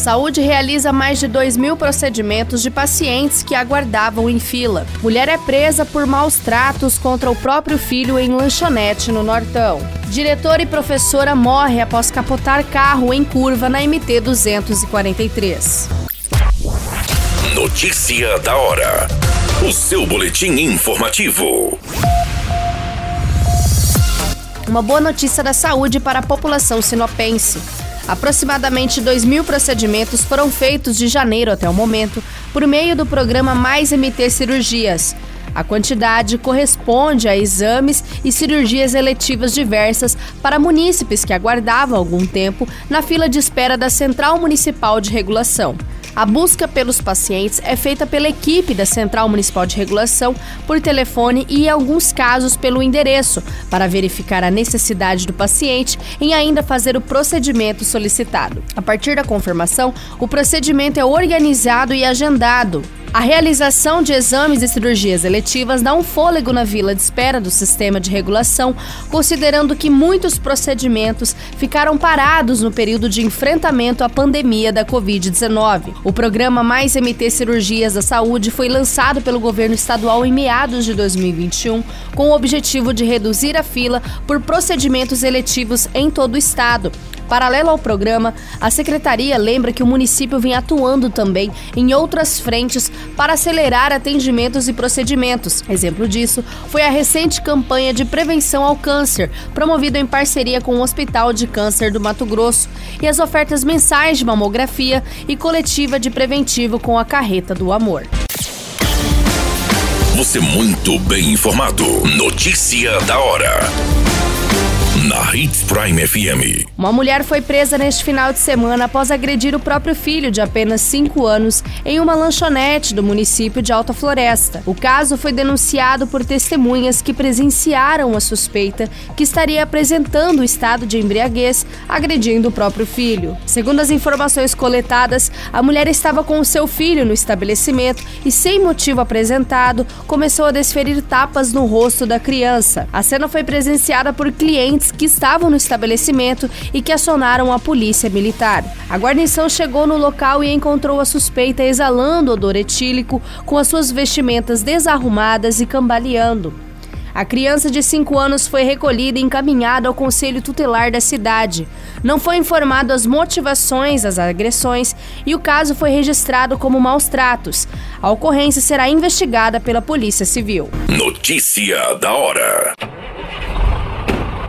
Saúde realiza mais de 2 mil procedimentos de pacientes que aguardavam em fila. Mulher é presa por maus tratos contra o próprio filho em lanchonete no Nortão. Diretora e professora morre após capotar carro em curva na MT 243. Notícia da hora. O seu boletim informativo. Uma boa notícia da saúde para a população sinopense. Aproximadamente 2 mil procedimentos foram feitos de janeiro até o momento por meio do programa Mais MT Cirurgias. A quantidade corresponde a exames e cirurgias eletivas diversas para munícipes que aguardavam algum tempo na fila de espera da Central Municipal de Regulação. A busca pelos pacientes é feita pela equipe da Central Municipal de Regulação por telefone e, em alguns casos, pelo endereço, para verificar a necessidade do paciente em ainda fazer o procedimento solicitado. A partir da confirmação, o procedimento é organizado e agendado. A realização de exames e cirurgias eletivas dá um fôlego na vila de espera do sistema de regulação, considerando que muitos procedimentos ficaram parados no período de enfrentamento à pandemia da Covid-19. O programa Mais MT Cirurgias da Saúde foi lançado pelo governo estadual em meados de 2021, com o objetivo de reduzir a fila por procedimentos eletivos em todo o estado. Paralelo ao programa, a secretaria lembra que o município vem atuando também em outras frentes para acelerar atendimentos e procedimentos. Exemplo disso foi a recente campanha de prevenção ao câncer, promovida em parceria com o Hospital de Câncer do Mato Grosso, e as ofertas mensais de mamografia e coletiva de preventivo com a Carreta do Amor. Você muito bem informado. Notícia da hora na Hits Prime FM. Uma mulher foi presa neste final de semana após agredir o próprio filho de apenas 5 anos em uma lanchonete do município de Alta Floresta. O caso foi denunciado por testemunhas que presenciaram a suspeita que estaria apresentando o estado de embriaguez agredindo o próprio filho. Segundo as informações coletadas, a mulher estava com o seu filho no estabelecimento e, sem motivo apresentado, começou a desferir tapas no rosto da criança. A cena foi presenciada por clientes que estavam no estabelecimento e que acionaram a polícia militar. A guarnição chegou no local e encontrou a suspeita exalando odor etílico, com as suas vestimentas desarrumadas e cambaleando. A criança de 5 anos foi recolhida e encaminhada ao conselho tutelar da cidade. Não foi informado as motivações das agressões e o caso foi registrado como maus tratos. A ocorrência será investigada pela Polícia Civil. Notícia da hora.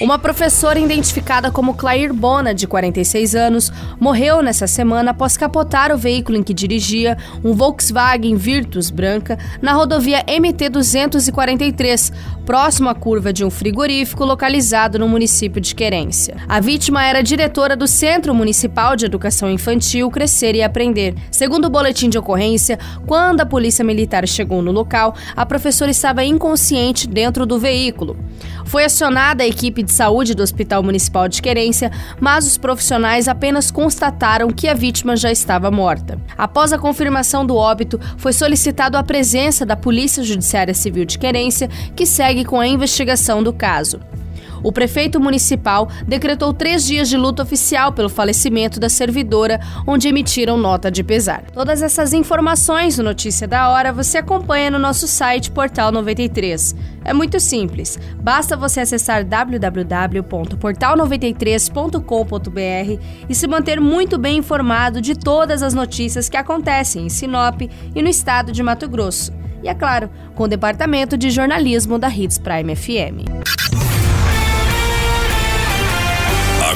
Uma professora identificada como Claire Bona, de 46 anos, morreu nessa semana após capotar o veículo em que dirigia, um Volkswagen Virtus branca, na rodovia MT-243, próximo à curva de um frigorífico localizado no município de Querência. A vítima era diretora do Centro Municipal de Educação Infantil Crescer e Aprender. Segundo o boletim de ocorrência, quando a polícia militar chegou no local, a professora estava inconsciente dentro do veículo. Foi acionada a equipe de saúde do Hospital Municipal de Querência, mas os profissionais apenas constataram que a vítima já estava morta. Após a confirmação do óbito, foi solicitado a presença da Polícia Judiciária Civil de Querência, que segue com a investigação do caso. O prefeito municipal decretou três dias de luta oficial pelo falecimento da servidora, onde emitiram nota de pesar. Todas essas informações no Notícia da Hora você acompanha no nosso site Portal 93. É muito simples, basta você acessar www.portal93.com.br e se manter muito bem informado de todas as notícias que acontecem em Sinop e no estado de Mato Grosso. E é claro, com o departamento de jornalismo da Hits Prime FM.